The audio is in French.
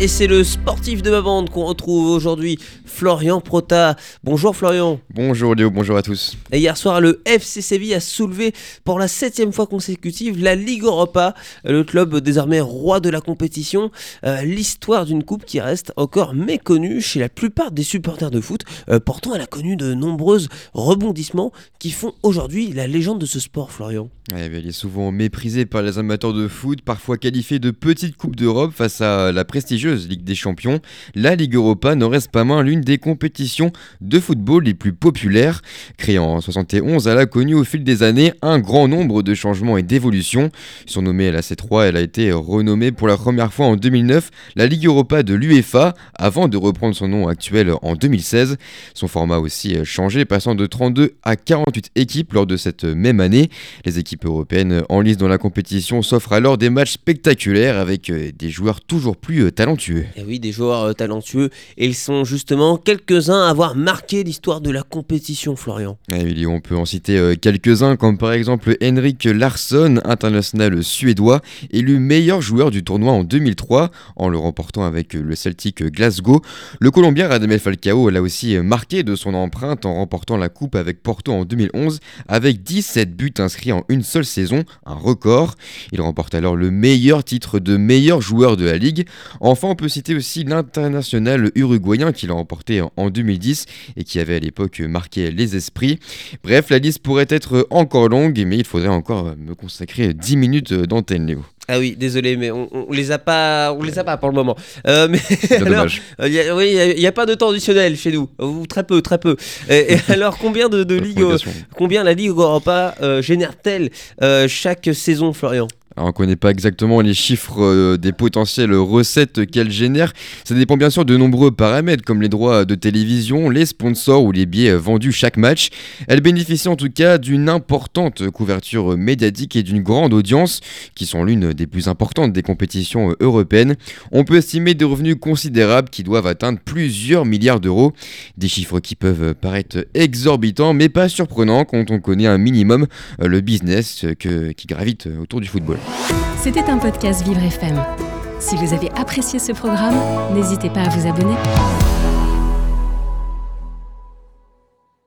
Et c'est le sportif de ma bande qu'on retrouve aujourd'hui, Florian Prota. Bonjour Florian. Bonjour Léo, bonjour à tous. Et hier soir, le FC Séville a soulevé pour la septième fois consécutive la Ligue Europa, le club désormais roi de la compétition. Euh, L'histoire d'une coupe qui reste encore méconnue chez la plupart des supporters de foot. Euh, pourtant, elle a connu de nombreux rebondissements qui font aujourd'hui la légende de ce sport, Florian. Ouais, elle est souvent méprisée par les amateurs de foot, parfois qualifiée de petite coupe d'Europe face à la prestigieuse Ligue des Champions. La Ligue Europa n'en reste pas moins l'une des compétitions de football les plus populaires. Créée en 71, elle a connu au fil des années un grand nombre de changements et d'évolutions. Surnommée la C3, elle a été renommée pour la première fois en 2009 la Ligue Europa de l'UEFA, avant de reprendre son nom actuel en 2016. Son format a aussi changé, passant de 32 à 48 équipes lors de cette même année. Les équipes européenne en lice dans la compétition s'offre alors des matchs spectaculaires avec euh, des joueurs toujours plus euh, talentueux. Et oui, des joueurs euh, talentueux. Et ils sont justement quelques-uns à avoir marqué l'histoire de la compétition, Florian. Et on peut en citer quelques-uns, comme par exemple Henrik Larsson, international suédois, élu meilleur joueur du tournoi en 2003 en le remportant avec le Celtic Glasgow. Le Colombien Radamel Falcao l'a aussi marqué de son empreinte en remportant la coupe avec Porto en 2011 avec 17 buts inscrits en une seule saison, un record. Il remporte alors le meilleur titre de meilleur joueur de la ligue. Enfin, on peut citer aussi l'international uruguayen qu'il a remporté en 2010 et qui avait à l'époque marqué les esprits. Bref, la liste pourrait être encore longue, mais il faudrait encore me consacrer 10 minutes d'antenne, Léo. Ah oui, désolé, mais on, on, les a pas, on les a pas pour le moment. Euh, mais. Euh, a, oui, il n'y a, pas de temps additionnel chez nous, ou très peu, très peu. Et, et alors, combien de, de ligues, combien la Ligue Europa euh, génère-t-elle euh, chaque saison, Florian? On ne connaît pas exactement les chiffres euh, des potentielles recettes qu'elle génère. Ça dépend bien sûr de nombreux paramètres comme les droits de télévision, les sponsors ou les billets vendus chaque match. Elle bénéficie en tout cas d'une importante couverture médiatique et d'une grande audience qui sont l'une des plus importantes des compétitions européennes. On peut estimer des revenus considérables qui doivent atteindre plusieurs milliards d'euros. Des chiffres qui peuvent paraître exorbitants mais pas surprenants quand on connaît un minimum le business qui gravite autour du football. C'était un podcast Vivre FM. Si vous avez apprécié ce programme, n'hésitez pas à vous abonner.